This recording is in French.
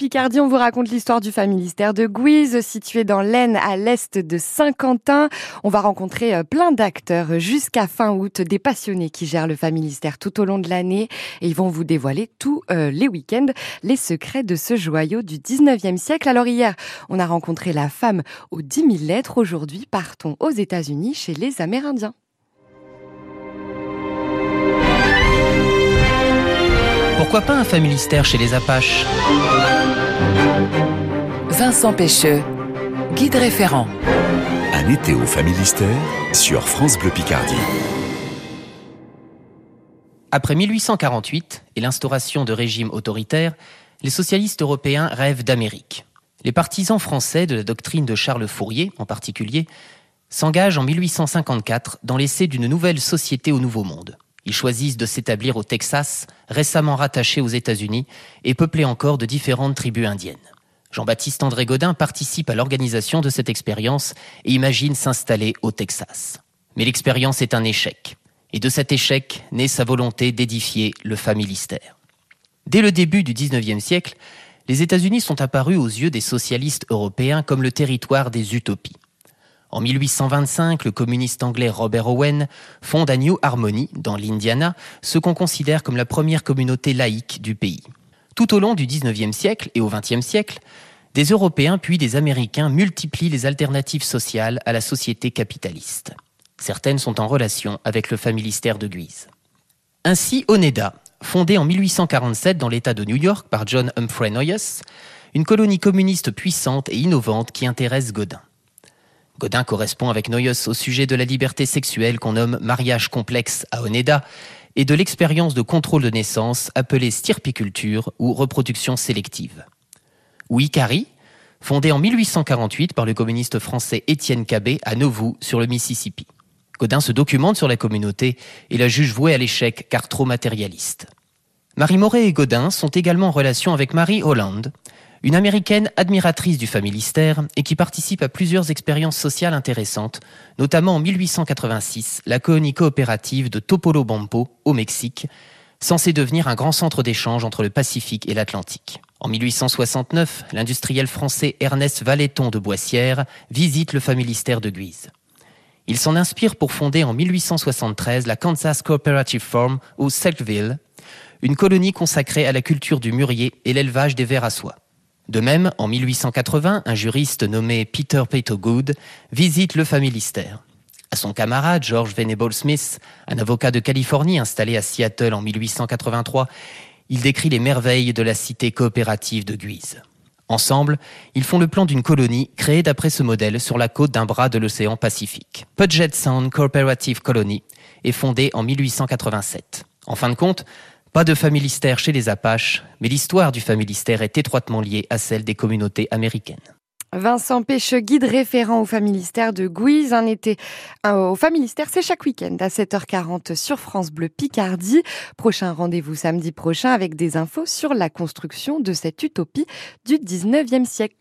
Picardie, on vous raconte l'histoire du familistère de Guise, situé dans l'Aisne à l'est de Saint-Quentin. On va rencontrer euh, plein d'acteurs jusqu'à fin août, des passionnés qui gèrent le familistère tout au long de l'année et ils vont vous dévoiler tous euh, les week-ends les secrets de ce joyau du 19e siècle. Alors hier, on a rencontré la femme aux 10 000 lettres. Aujourd'hui, partons aux États-Unis chez les Amérindiens. Pourquoi pas un familistère chez les Apaches? Vincent Pêcheux, guide référent. Un été au familistère sur France Bleu Picardie. Après 1848 et l'instauration de régimes autoritaires, les socialistes européens rêvent d'Amérique. Les partisans français de la doctrine de Charles Fourier, en particulier, s'engagent en 1854 dans l'essai d'une nouvelle société au Nouveau Monde. Ils choisissent de s'établir au Texas, récemment rattaché aux États-Unis et peuplé encore de différentes tribus indiennes. Jean-Baptiste André Godin participe à l'organisation de cette expérience et imagine s'installer au Texas. Mais l'expérience est un échec. Et de cet échec naît sa volonté d'édifier le familistère. Dès le début du XIXe siècle, les États-Unis sont apparus aux yeux des socialistes européens comme le territoire des utopies. En 1825, le communiste anglais Robert Owen fonde à New Harmony, dans l'Indiana, ce qu'on considère comme la première communauté laïque du pays. Tout au long du XIXe siècle et au XXe siècle, des Européens puis des Américains multiplient les alternatives sociales à la société capitaliste. Certaines sont en relation avec le familistère de Guise. Ainsi, Oneda, fondée en 1847 dans l'État de New York par John Humphrey Noyes, une colonie communiste puissante et innovante qui intéresse Godin. Godin correspond avec Noyes au sujet de la liberté sexuelle qu'on nomme mariage complexe à Oneda et de l'expérience de contrôle de naissance appelée stirpiculture ou reproduction sélective. Ou Ikari, fondé en 1848 par le communiste français Étienne Cabet à Nauvoo sur le Mississippi. Godin se documente sur la communauté et la juge vouée à l'échec car trop matérialiste. Marie Moret et Godin sont également en relation avec Marie Holland, une américaine admiratrice du familistère et qui participe à plusieurs expériences sociales intéressantes, notamment en 1886 la colonie coopérative de Topolobampo au Mexique, censée devenir un grand centre d'échange entre le Pacifique et l'Atlantique. En 1869, l'industriel français Ernest Valetton de Boissière visite le familistère de Guise. Il s'en inspire pour fonder en 1873 la Kansas Cooperative Farm au Selkville, une colonie consacrée à la culture du mûrier et l'élevage des vers à soie. De même, en 1880, un juriste nommé Peter Good visite le familistère. À son camarade George Venable Smith, un avocat de Californie installé à Seattle en 1883, il décrit les merveilles de la cité coopérative de Guise. Ensemble, ils font le plan d'une colonie créée d'après ce modèle sur la côte d'un bras de l'océan Pacifique. Puget Sound Cooperative Colony est fondée en 1887. En fin de compte, pas de familistère chez les Apaches, mais l'histoire du familistère est étroitement liée à celle des communautés américaines. Vincent Pêche, guide référent au familistère de Guise. Un été au familistère, c'est chaque week-end à 7h40 sur France Bleu Picardie. Prochain rendez-vous samedi prochain avec des infos sur la construction de cette utopie du 19e siècle.